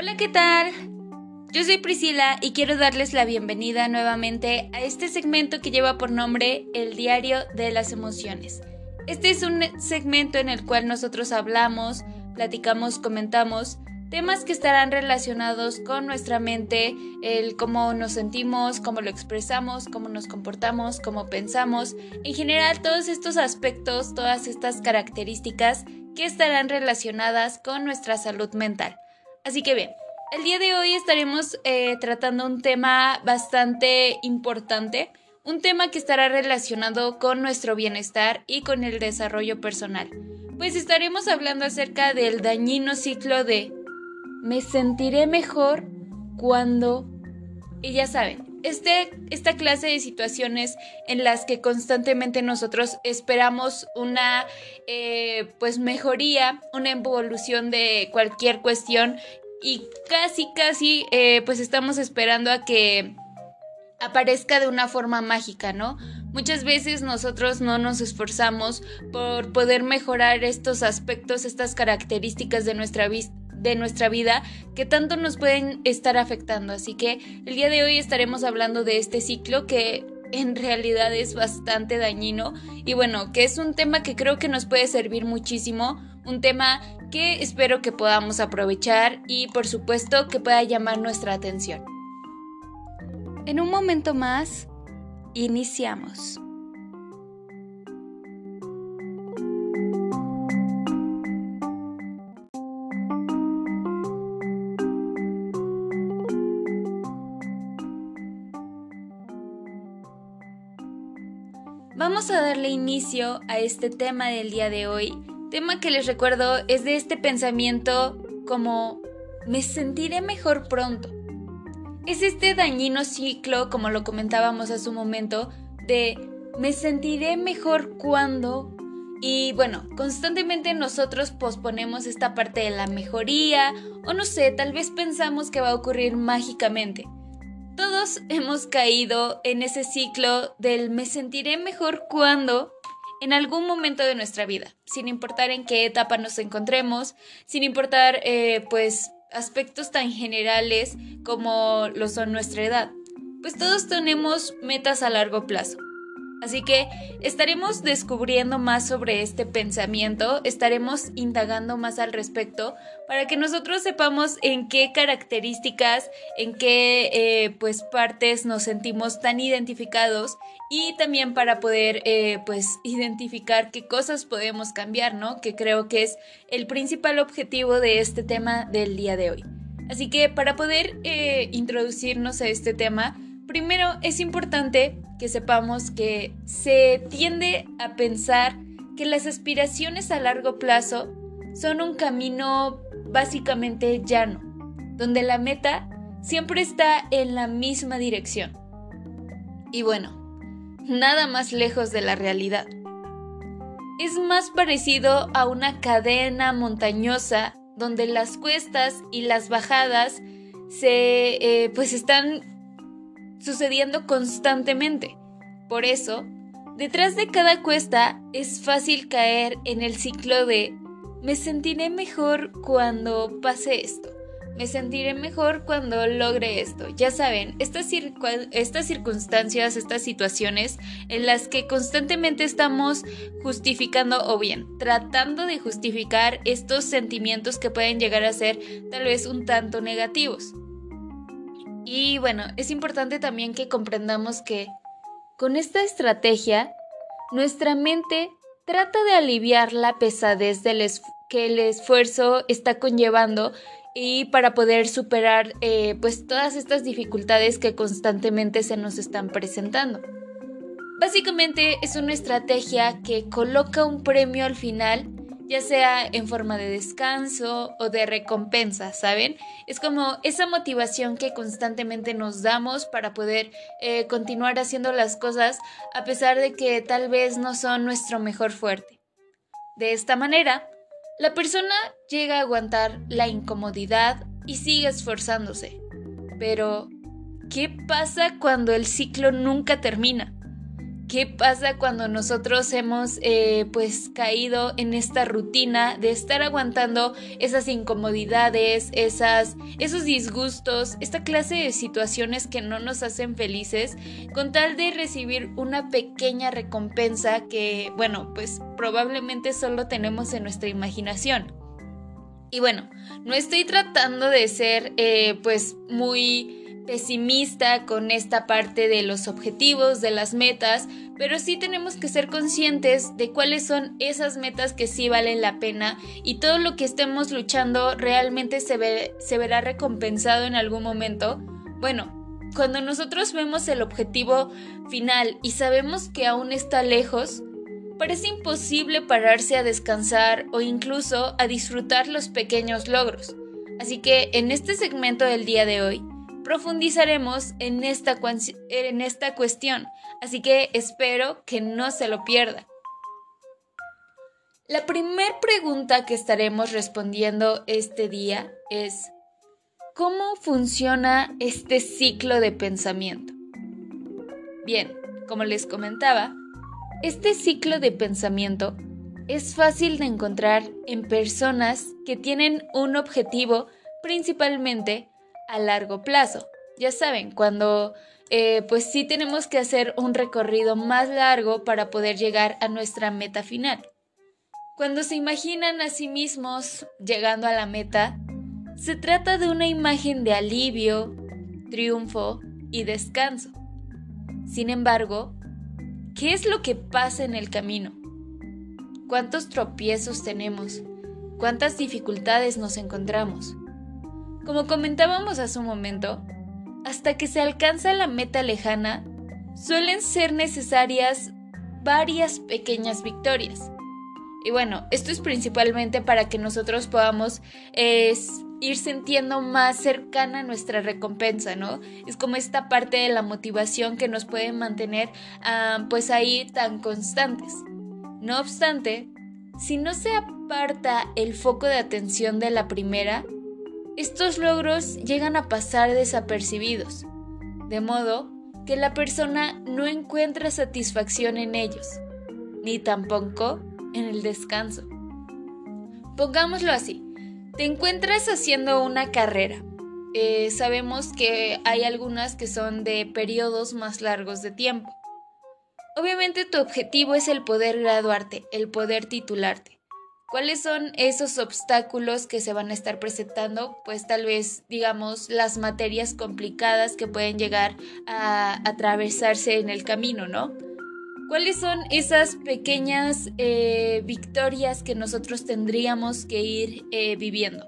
Hola, ¿qué tal? Yo soy Priscila y quiero darles la bienvenida nuevamente a este segmento que lleva por nombre El Diario de las Emociones. Este es un segmento en el cual nosotros hablamos, platicamos, comentamos temas que estarán relacionados con nuestra mente, el cómo nos sentimos, cómo lo expresamos, cómo nos comportamos, cómo pensamos, en general todos estos aspectos, todas estas características que estarán relacionadas con nuestra salud mental. Así que bien, el día de hoy estaremos eh, tratando un tema bastante importante, un tema que estará relacionado con nuestro bienestar y con el desarrollo personal. Pues estaremos hablando acerca del dañino ciclo de me sentiré mejor cuando... Y ya saben, este, esta clase de situaciones en las que constantemente nosotros esperamos una eh, pues mejoría, una evolución de cualquier cuestión y casi casi eh, pues estamos esperando a que aparezca de una forma mágica, ¿no? Muchas veces nosotros no nos esforzamos por poder mejorar estos aspectos, estas características de nuestra, de nuestra vida que tanto nos pueden estar afectando. Así que el día de hoy estaremos hablando de este ciclo que en realidad es bastante dañino y bueno, que es un tema que creo que nos puede servir muchísimo, un tema que espero que podamos aprovechar y por supuesto que pueda llamar nuestra atención. En un momento más, iniciamos. Vamos a darle inicio a este tema del día de hoy Tema que les recuerdo es de este pensamiento como me sentiré mejor pronto. Es este dañino ciclo, como lo comentábamos hace un momento, de me sentiré mejor cuando... Y bueno, constantemente nosotros posponemos esta parte de la mejoría o no sé, tal vez pensamos que va a ocurrir mágicamente. Todos hemos caído en ese ciclo del me sentiré mejor cuando en algún momento de nuestra vida, sin importar en qué etapa nos encontremos, sin importar eh, pues aspectos tan generales como lo son nuestra edad. Pues todos tenemos metas a largo plazo. Así que estaremos descubriendo más sobre este pensamiento, estaremos indagando más al respecto para que nosotros sepamos en qué características, en qué eh, pues partes nos sentimos tan identificados y también para poder eh, pues identificar qué cosas podemos cambiar, ¿no? Que creo que es el principal objetivo de este tema del día de hoy. Así que para poder eh, introducirnos a este tema, primero es importante que sepamos que se tiende a pensar que las aspiraciones a largo plazo son un camino básicamente llano, donde la meta siempre está en la misma dirección. Y bueno, nada más lejos de la realidad. Es más parecido a una cadena montañosa donde las cuestas y las bajadas se eh, pues están sucediendo constantemente. Por eso, detrás de cada cuesta es fácil caer en el ciclo de me sentiré mejor cuando pase esto. Me sentiré mejor cuando logre esto. Ya saben, estas, estas circunstancias, estas situaciones en las que constantemente estamos justificando o bien tratando de justificar estos sentimientos que pueden llegar a ser tal vez un tanto negativos. Y bueno, es importante también que comprendamos que con esta estrategia, nuestra mente trata de aliviar la pesadez del que el esfuerzo está conllevando y para poder superar eh, pues todas estas dificultades que constantemente se nos están presentando. Básicamente es una estrategia que coloca un premio al final ya sea en forma de descanso o de recompensa, ¿saben? Es como esa motivación que constantemente nos damos para poder eh, continuar haciendo las cosas a pesar de que tal vez no son nuestro mejor fuerte. De esta manera, la persona llega a aguantar la incomodidad y sigue esforzándose. Pero, ¿qué pasa cuando el ciclo nunca termina? ¿Qué pasa cuando nosotros hemos eh, pues caído en esta rutina de estar aguantando esas incomodidades, esas, esos disgustos, esta clase de situaciones que no nos hacen felices con tal de recibir una pequeña recompensa que, bueno, pues probablemente solo tenemos en nuestra imaginación? Y bueno, no estoy tratando de ser eh, pues muy pesimista con esta parte de los objetivos, de las metas, pero sí tenemos que ser conscientes de cuáles son esas metas que sí valen la pena y todo lo que estemos luchando realmente se, se verá recompensado en algún momento. Bueno, cuando nosotros vemos el objetivo final y sabemos que aún está lejos, parece imposible pararse a descansar o incluso a disfrutar los pequeños logros. Así que en este segmento del día de hoy, profundizaremos en esta, en esta cuestión, así que espero que no se lo pierda. La primera pregunta que estaremos respondiendo este día es, ¿cómo funciona este ciclo de pensamiento? Bien, como les comentaba, este ciclo de pensamiento es fácil de encontrar en personas que tienen un objetivo principalmente a largo plazo. Ya saben, cuando eh, pues sí tenemos que hacer un recorrido más largo para poder llegar a nuestra meta final. Cuando se imaginan a sí mismos llegando a la meta, se trata de una imagen de alivio, triunfo y descanso. Sin embargo, ¿qué es lo que pasa en el camino? ¿Cuántos tropiezos tenemos? ¿Cuántas dificultades nos encontramos? Como comentábamos hace un momento, hasta que se alcanza la meta lejana, suelen ser necesarias varias pequeñas victorias. Y bueno, esto es principalmente para que nosotros podamos ir sintiendo más cercana nuestra recompensa, ¿no? Es como esta parte de la motivación que nos puede mantener ah, pues ahí tan constantes. No obstante, si no se aparta el foco de atención de la primera, estos logros llegan a pasar desapercibidos, de modo que la persona no encuentra satisfacción en ellos, ni tampoco en el descanso. Pongámoslo así, te encuentras haciendo una carrera. Eh, sabemos que hay algunas que son de periodos más largos de tiempo. Obviamente tu objetivo es el poder graduarte, el poder titularte. ¿Cuáles son esos obstáculos que se van a estar presentando? Pues tal vez, digamos, las materias complicadas que pueden llegar a atravesarse en el camino, ¿no? ¿Cuáles son esas pequeñas eh, victorias que nosotros tendríamos que ir eh, viviendo?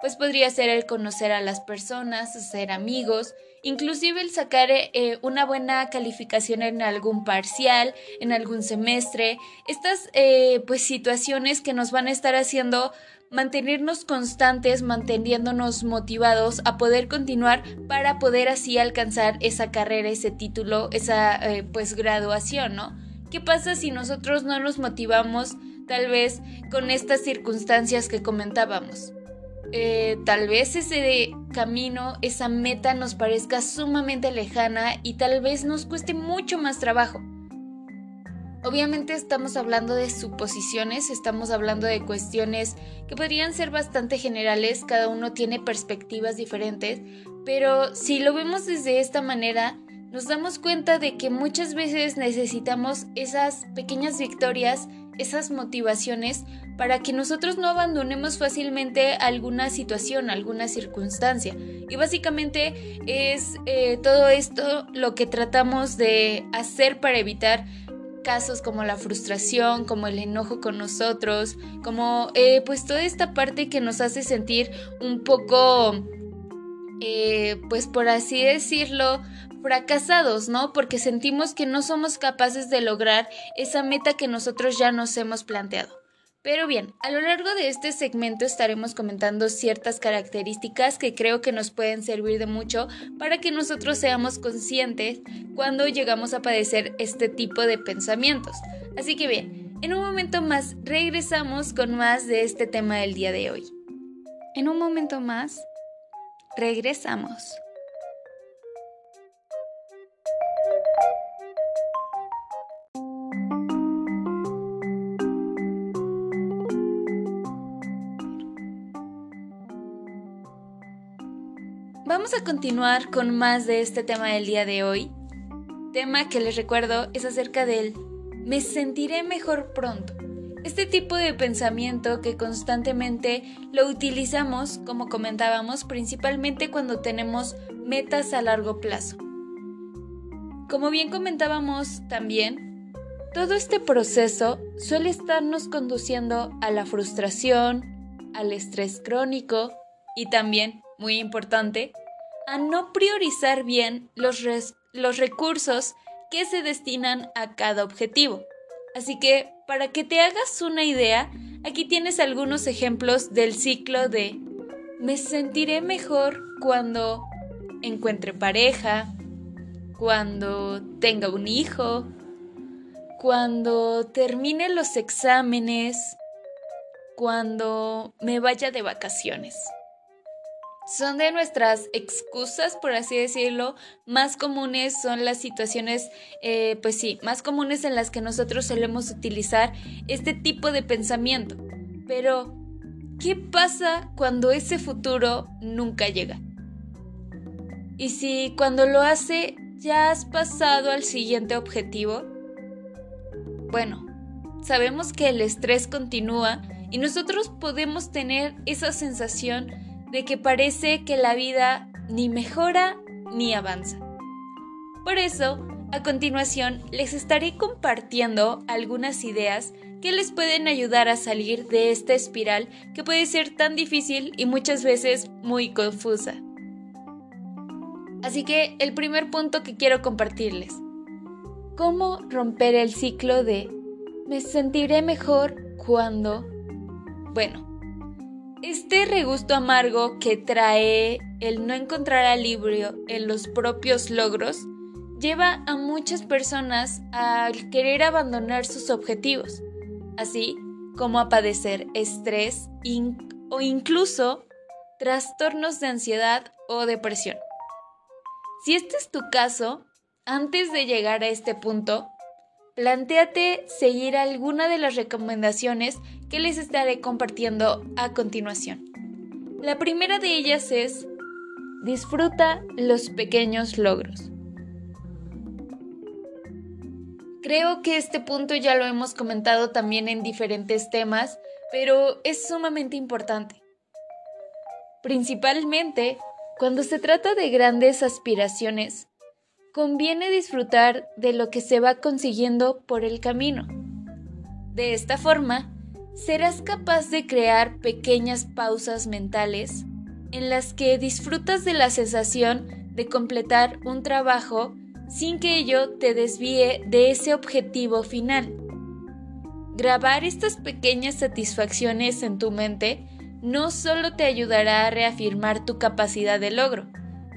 Pues podría ser el conocer a las personas, hacer amigos, inclusive el sacar eh, una buena calificación en algún parcial, en algún semestre, estas eh, pues situaciones que nos van a estar haciendo mantenernos constantes, manteniéndonos motivados a poder continuar para poder así alcanzar esa carrera, ese título, esa eh, pues graduación, ¿no? ¿Qué pasa si nosotros no nos motivamos tal vez con estas circunstancias que comentábamos? Eh, tal vez ese camino, esa meta nos parezca sumamente lejana y tal vez nos cueste mucho más trabajo. Obviamente estamos hablando de suposiciones, estamos hablando de cuestiones que podrían ser bastante generales, cada uno tiene perspectivas diferentes, pero si lo vemos desde esta manera, nos damos cuenta de que muchas veces necesitamos esas pequeñas victorias esas motivaciones para que nosotros no abandonemos fácilmente alguna situación, alguna circunstancia. Y básicamente es eh, todo esto lo que tratamos de hacer para evitar casos como la frustración, como el enojo con nosotros, como eh, pues toda esta parte que nos hace sentir un poco, eh, pues por así decirlo, fracasados, ¿no? Porque sentimos que no somos capaces de lograr esa meta que nosotros ya nos hemos planteado. Pero bien, a lo largo de este segmento estaremos comentando ciertas características que creo que nos pueden servir de mucho para que nosotros seamos conscientes cuando llegamos a padecer este tipo de pensamientos. Así que bien, en un momento más regresamos con más de este tema del día de hoy. En un momento más, regresamos. Vamos a continuar con más de este tema del día de hoy. Tema que les recuerdo es acerca del me sentiré mejor pronto. Este tipo de pensamiento que constantemente lo utilizamos, como comentábamos, principalmente cuando tenemos metas a largo plazo. Como bien comentábamos también, todo este proceso suele estarnos conduciendo a la frustración, al estrés crónico y también, muy importante, a no priorizar bien los, los recursos que se destinan a cada objetivo. Así que para que te hagas una idea, aquí tienes algunos ejemplos del ciclo de me sentiré mejor cuando encuentre pareja, cuando tenga un hijo, cuando termine los exámenes, cuando me vaya de vacaciones son de nuestras excusas, por así decirlo, más comunes, son las situaciones, eh, pues sí, más comunes en las que nosotros solemos utilizar este tipo de pensamiento. Pero, ¿qué pasa cuando ese futuro nunca llega? Y si cuando lo hace ya has pasado al siguiente objetivo, bueno, sabemos que el estrés continúa y nosotros podemos tener esa sensación de que parece que la vida ni mejora ni avanza. Por eso, a continuación les estaré compartiendo algunas ideas que les pueden ayudar a salir de esta espiral que puede ser tan difícil y muchas veces muy confusa. Así que el primer punto que quiero compartirles. ¿Cómo romper el ciclo de me sentiré mejor cuando... Bueno, este regusto amargo que trae el no encontrar alivio en los propios logros lleva a muchas personas a querer abandonar sus objetivos, así como a padecer estrés o incluso trastornos de ansiedad o depresión. Si este es tu caso, antes de llegar a este punto, plantéate seguir alguna de las recomendaciones que les estaré compartiendo a continuación. La primera de ellas es disfruta los pequeños logros. Creo que este punto ya lo hemos comentado también en diferentes temas, pero es sumamente importante. Principalmente cuando se trata de grandes aspiraciones, conviene disfrutar de lo que se va consiguiendo por el camino. De esta forma, serás capaz de crear pequeñas pausas mentales en las que disfrutas de la sensación de completar un trabajo sin que ello te desvíe de ese objetivo final. Grabar estas pequeñas satisfacciones en tu mente no solo te ayudará a reafirmar tu capacidad de logro,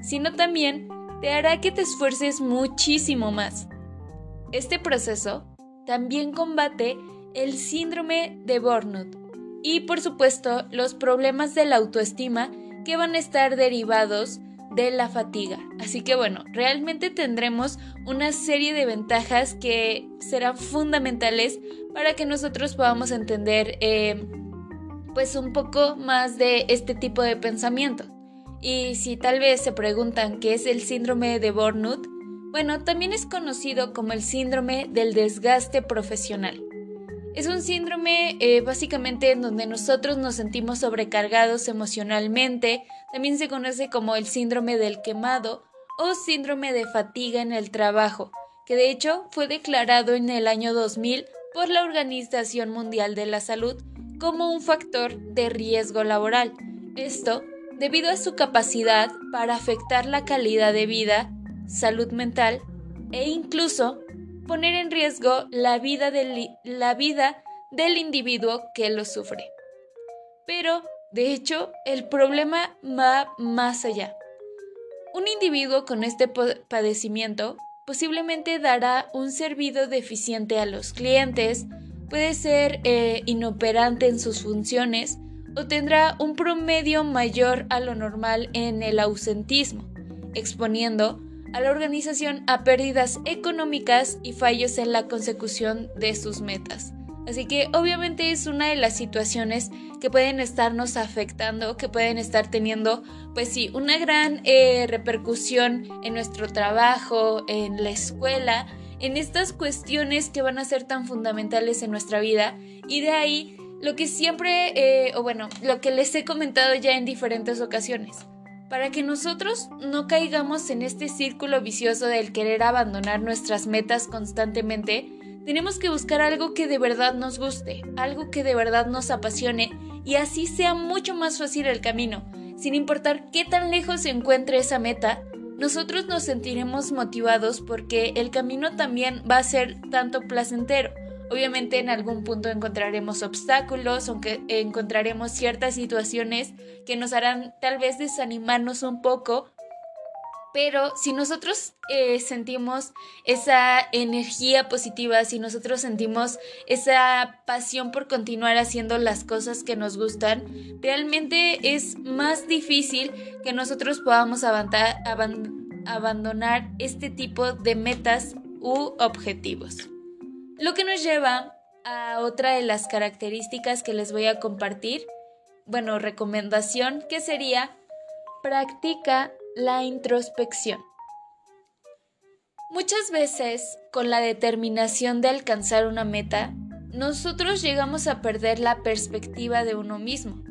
sino también te hará que te esfuerces muchísimo más. Este proceso también combate el síndrome de Burnout y por supuesto los problemas de la autoestima que van a estar derivados de la fatiga. Así que bueno, realmente tendremos una serie de ventajas que serán fundamentales para que nosotros podamos entender eh, pues un poco más de este tipo de pensamiento. Y si tal vez se preguntan qué es el síndrome de Burnout, bueno, también es conocido como el síndrome del desgaste profesional. Es un síndrome eh, básicamente en donde nosotros nos sentimos sobrecargados emocionalmente, también se conoce como el síndrome del quemado o síndrome de fatiga en el trabajo, que de hecho fue declarado en el año 2000 por la Organización Mundial de la Salud como un factor de riesgo laboral. Esto debido a su capacidad para afectar la calidad de vida, salud mental e incluso poner en riesgo la vida del, individuo que lo sufre. Pero, de hecho, el problema va más allá. Un individuo con este padecimiento posiblemente dará un servicio deficiente a los clientes, puede ser eh, inoperante en sus funciones o tendrá un promedio mayor a lo normal en el ausentismo, exponiendo a la organización a pérdidas económicas y fallos en la consecución de sus metas. Así que obviamente es una de las situaciones que pueden estarnos afectando, que pueden estar teniendo, pues sí, una gran eh, repercusión en nuestro trabajo, en la escuela, en estas cuestiones que van a ser tan fundamentales en nuestra vida. Y de ahí lo que siempre, eh, o bueno, lo que les he comentado ya en diferentes ocasiones. Para que nosotros no caigamos en este círculo vicioso del querer abandonar nuestras metas constantemente, tenemos que buscar algo que de verdad nos guste, algo que de verdad nos apasione y así sea mucho más fácil el camino. Sin importar qué tan lejos se encuentre esa meta, nosotros nos sentiremos motivados porque el camino también va a ser tanto placentero. Obviamente en algún punto encontraremos obstáculos, aunque encontraremos ciertas situaciones que nos harán tal vez desanimarnos un poco, pero si nosotros eh, sentimos esa energía positiva, si nosotros sentimos esa pasión por continuar haciendo las cosas que nos gustan, realmente es más difícil que nosotros podamos abandonar este tipo de metas u objetivos. Lo que nos lleva a otra de las características que les voy a compartir, bueno, recomendación, que sería practica la introspección. Muchas veces, con la determinación de alcanzar una meta, nosotros llegamos a perder la perspectiva de uno mismo.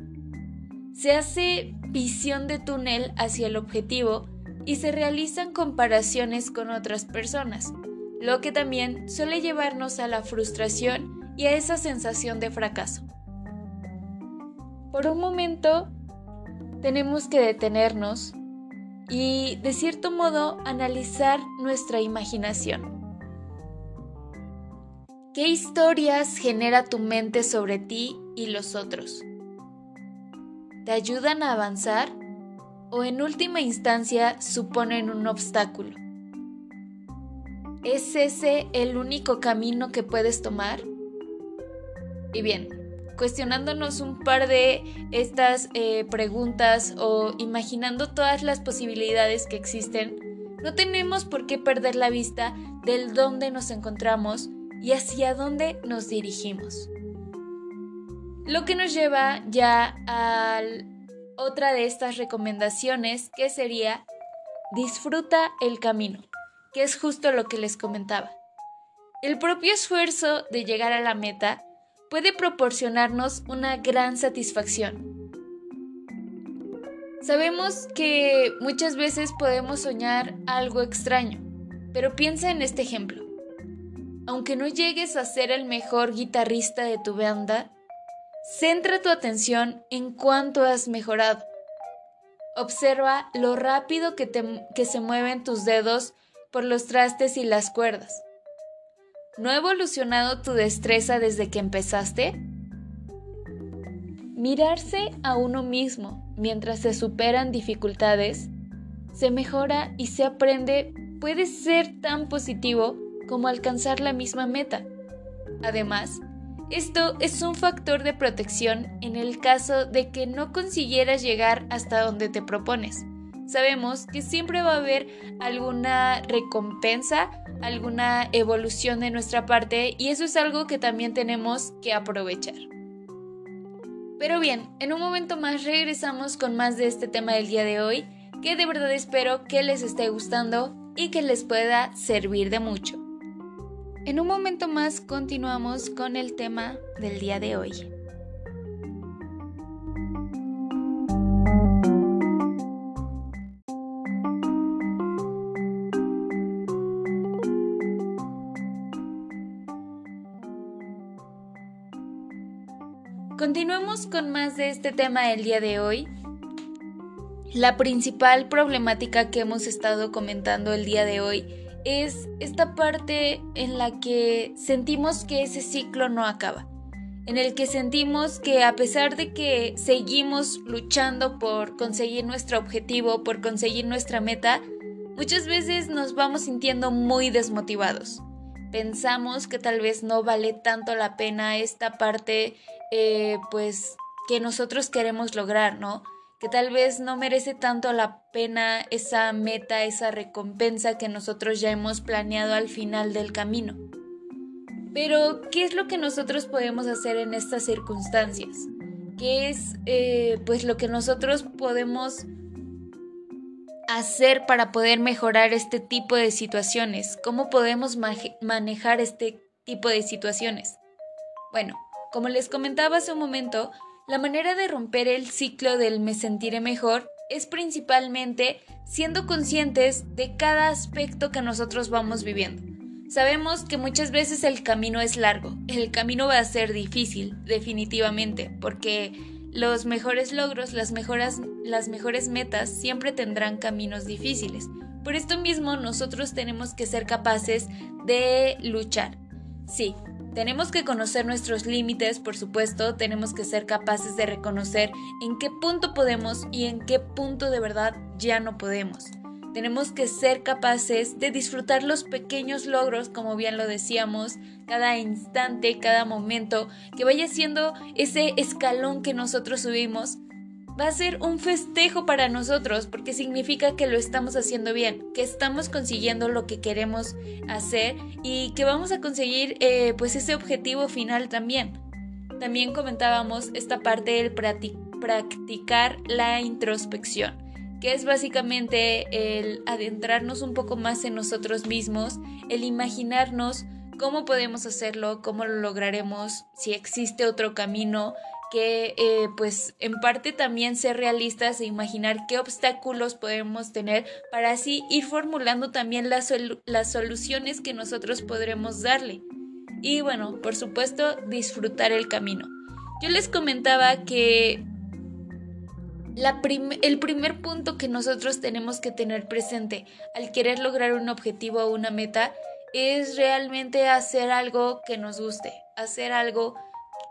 Se hace visión de túnel hacia el objetivo y se realizan comparaciones con otras personas, lo que también suele llevarnos a la frustración y a esa sensación de fracaso. Por un momento, tenemos que detenernos y de cierto modo analizar nuestra imaginación. ¿Qué historias genera tu mente sobre ti y los otros? ¿Te ayudan a avanzar o en última instancia suponen un obstáculo? ¿Es ese el único camino que puedes tomar? Y bien, cuestionándonos un par de estas eh, preguntas o imaginando todas las posibilidades que existen, no tenemos por qué perder la vista del dónde nos encontramos y hacia dónde nos dirigimos. Lo que nos lleva ya a otra de estas recomendaciones que sería disfruta el camino, que es justo lo que les comentaba. El propio esfuerzo de llegar a la meta puede proporcionarnos una gran satisfacción. Sabemos que muchas veces podemos soñar algo extraño, pero piensa en este ejemplo. Aunque no llegues a ser el mejor guitarrista de tu banda, centra tu atención en cuánto has mejorado. Observa lo rápido que, que se mueven tus dedos por los trastes y las cuerdas. ¿No ha evolucionado tu destreza desde que empezaste? Mirarse a uno mismo mientras se superan dificultades, se mejora y se aprende puede ser tan positivo como alcanzar la misma meta. Además, esto es un factor de protección en el caso de que no consiguieras llegar hasta donde te propones. Sabemos que siempre va a haber alguna recompensa alguna evolución de nuestra parte y eso es algo que también tenemos que aprovechar. Pero bien, en un momento más regresamos con más de este tema del día de hoy, que de verdad espero que les esté gustando y que les pueda servir de mucho. En un momento más continuamos con el tema del día de hoy. Continuemos con más de este tema del día de hoy. La principal problemática que hemos estado comentando el día de hoy es esta parte en la que sentimos que ese ciclo no acaba, en el que sentimos que a pesar de que seguimos luchando por conseguir nuestro objetivo, por conseguir nuestra meta, muchas veces nos vamos sintiendo muy desmotivados. Pensamos que tal vez no vale tanto la pena esta parte eh, pues que nosotros queremos lograr, ¿no? Que tal vez no merece tanto la pena esa meta, esa recompensa que nosotros ya hemos planeado al final del camino. Pero, ¿qué es lo que nosotros podemos hacer en estas circunstancias? ¿Qué es eh, pues lo que nosotros podemos hacer para poder mejorar este tipo de situaciones? ¿Cómo podemos manejar este tipo de situaciones? Bueno, como les comentaba hace un momento, la manera de romper el ciclo del me sentiré mejor es principalmente siendo conscientes de cada aspecto que nosotros vamos viviendo. Sabemos que muchas veces el camino es largo, el camino va a ser difícil, definitivamente, porque los mejores logros, las, las mejores metas siempre tendrán caminos difíciles. Por esto mismo nosotros tenemos que ser capaces de luchar. Sí, tenemos que conocer nuestros límites, por supuesto, tenemos que ser capaces de reconocer en qué punto podemos y en qué punto de verdad ya no podemos. Tenemos que ser capaces de disfrutar los pequeños logros, como bien lo decíamos, cada instante, cada momento, que vaya siendo ese escalón que nosotros subimos va a ser un festejo para nosotros porque significa que lo estamos haciendo bien, que estamos consiguiendo lo que queremos hacer y que vamos a conseguir eh, pues ese objetivo final también. También comentábamos esta parte del practicar la introspección, que es básicamente el adentrarnos un poco más en nosotros mismos, el imaginarnos cómo podemos hacerlo, cómo lo lograremos, si existe otro camino, que eh, pues en parte también ser realistas e imaginar qué obstáculos podemos tener para así ir formulando también las, soluciones que nosotros podremos darle. Y bueno, por supuesto, disfrutar el camino. Yo les comentaba que la el primer punto que nosotros tenemos que tener presente al querer lograr un objetivo o una meta es realmente hacer algo que nos guste, hacer algo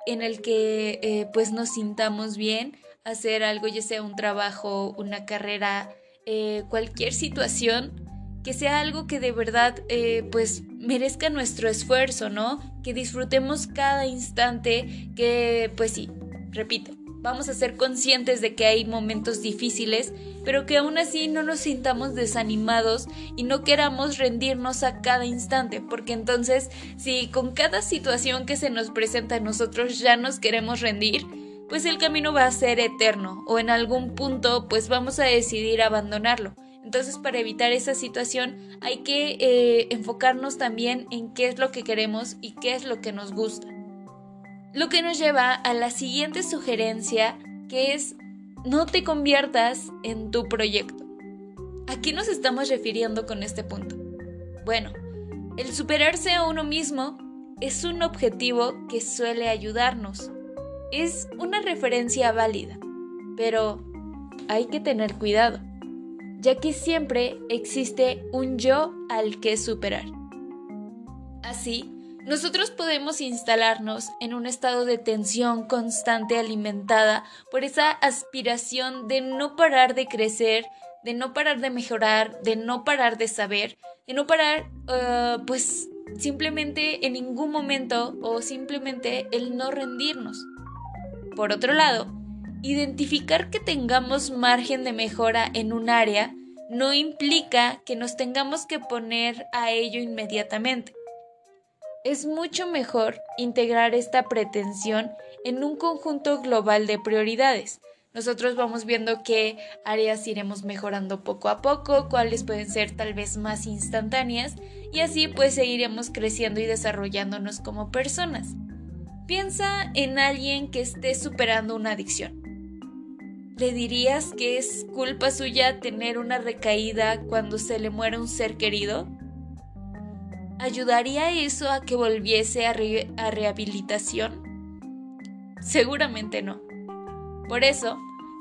en el que eh, pues nos sintamos bien, hacer algo, ya sea un trabajo, una carrera, eh, cualquier situación, que sea algo que de verdad eh, pues merezca nuestro esfuerzo, ¿no? Que disfrutemos cada instante, que pues sí, repito, vamos a ser conscientes de que hay momentos difíciles, pero que aún así no nos sintamos desanimados y no queramos rendirnos a cada instante, porque entonces si con cada situación que se nos presenta a nosotros ya nos queremos rendir, pues el camino va a ser eterno o en algún punto pues vamos a decidir abandonarlo. Entonces para evitar esa situación hay que eh, enfocarnos también en qué es lo que queremos y qué es lo que nos gusta. Lo que nos lleva a la siguiente sugerencia, que es no te conviertas en tu proyecto. ¿A qué nos estamos refiriendo con este punto? Bueno, el superarse a uno mismo es un objetivo que suele ayudarnos. Es una referencia válida, pero hay que tener cuidado, ya que siempre existe un yo al que superar. Así, nosotros podemos instalarnos en un estado de tensión constante alimentada por esa aspiración de no parar de crecer, de no parar de mejorar, de no parar de saber, de no parar, eh, pues simplemente en ningún momento o simplemente el no rendirnos. Por otro lado, identificar que tengamos margen de mejora en un área no implica que nos tengamos que poner a ello inmediatamente es mucho mejor integrar esta pretensión en un conjunto global de prioridades. Nosotros vamos viendo qué áreas iremos mejorando poco a poco, cuáles pueden ser tal vez más instantáneas y así pues seguiremos creciendo y desarrollándonos como personas. Piensa en alguien que esté superando una adicción. ¿Le dirías que es culpa suya tener una recaída cuando se le muere un ser querido? ¿Ayudaría eso a que volviese a, rehabilitación? Seguramente no. Por eso,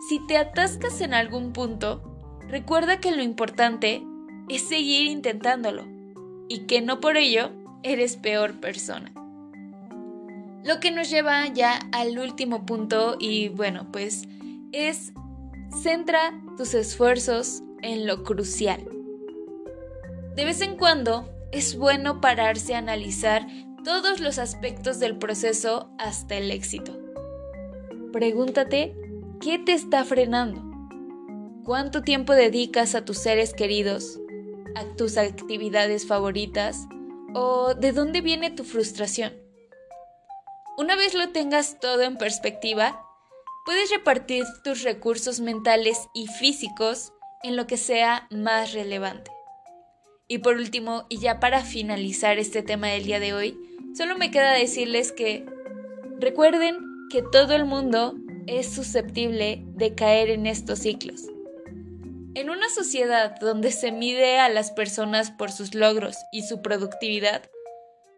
si te atascas en algún punto, recuerda que lo importante es seguir intentándolo y que no por ello eres peor persona. Lo que nos lleva ya al último punto y bueno, pues es centra tus esfuerzos en lo crucial. De vez en cuando es bueno pararse a analizar todos los aspectos del proceso hasta el éxito. Pregúntate, ¿qué te está frenando? ¿Cuánto tiempo dedicas a tus seres queridos, a tus actividades favoritas ¿O de dónde viene tu frustración? Una vez lo tengas todo en perspectiva, puedes repartir tus recursos mentales y físicos en lo que sea más relevante. Y por último, y ya para finalizar este tema del día de hoy, solo me queda decirles que recuerden que todo el mundo es susceptible de caer en estos ciclos. En una sociedad donde se mide a las personas por sus logros y su productividad,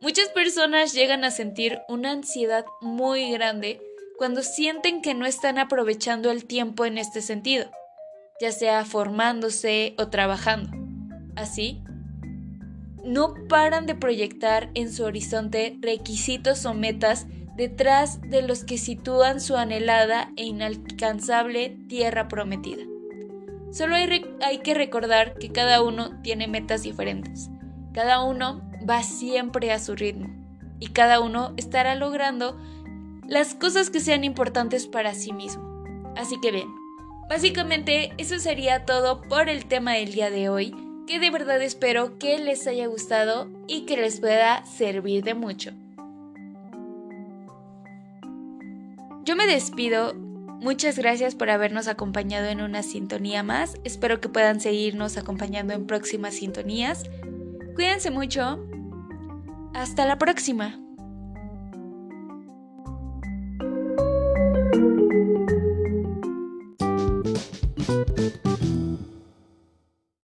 muchas personas llegan a sentir una ansiedad muy grande cuando sienten que no están aprovechando el tiempo en este sentido, ya sea formándose o trabajando. Así, no paran de proyectar en su horizonte requisitos o metas detrás de los que sitúan su anhelada e inalcanzable tierra prometida. Solo hay, que recordar que cada uno tiene metas diferentes, cada uno va siempre a su ritmo y cada uno estará logrando las cosas que sean importantes para sí mismo. Así que bien, básicamente eso sería todo por el tema del día de hoy, que de verdad espero que les haya gustado y que les pueda servir de mucho. Yo me despido. Muchas gracias por habernos acompañado en una sintonía más. Espero que puedan seguirnos acompañando en próximas sintonías. Cuídense mucho. Hasta la próxima.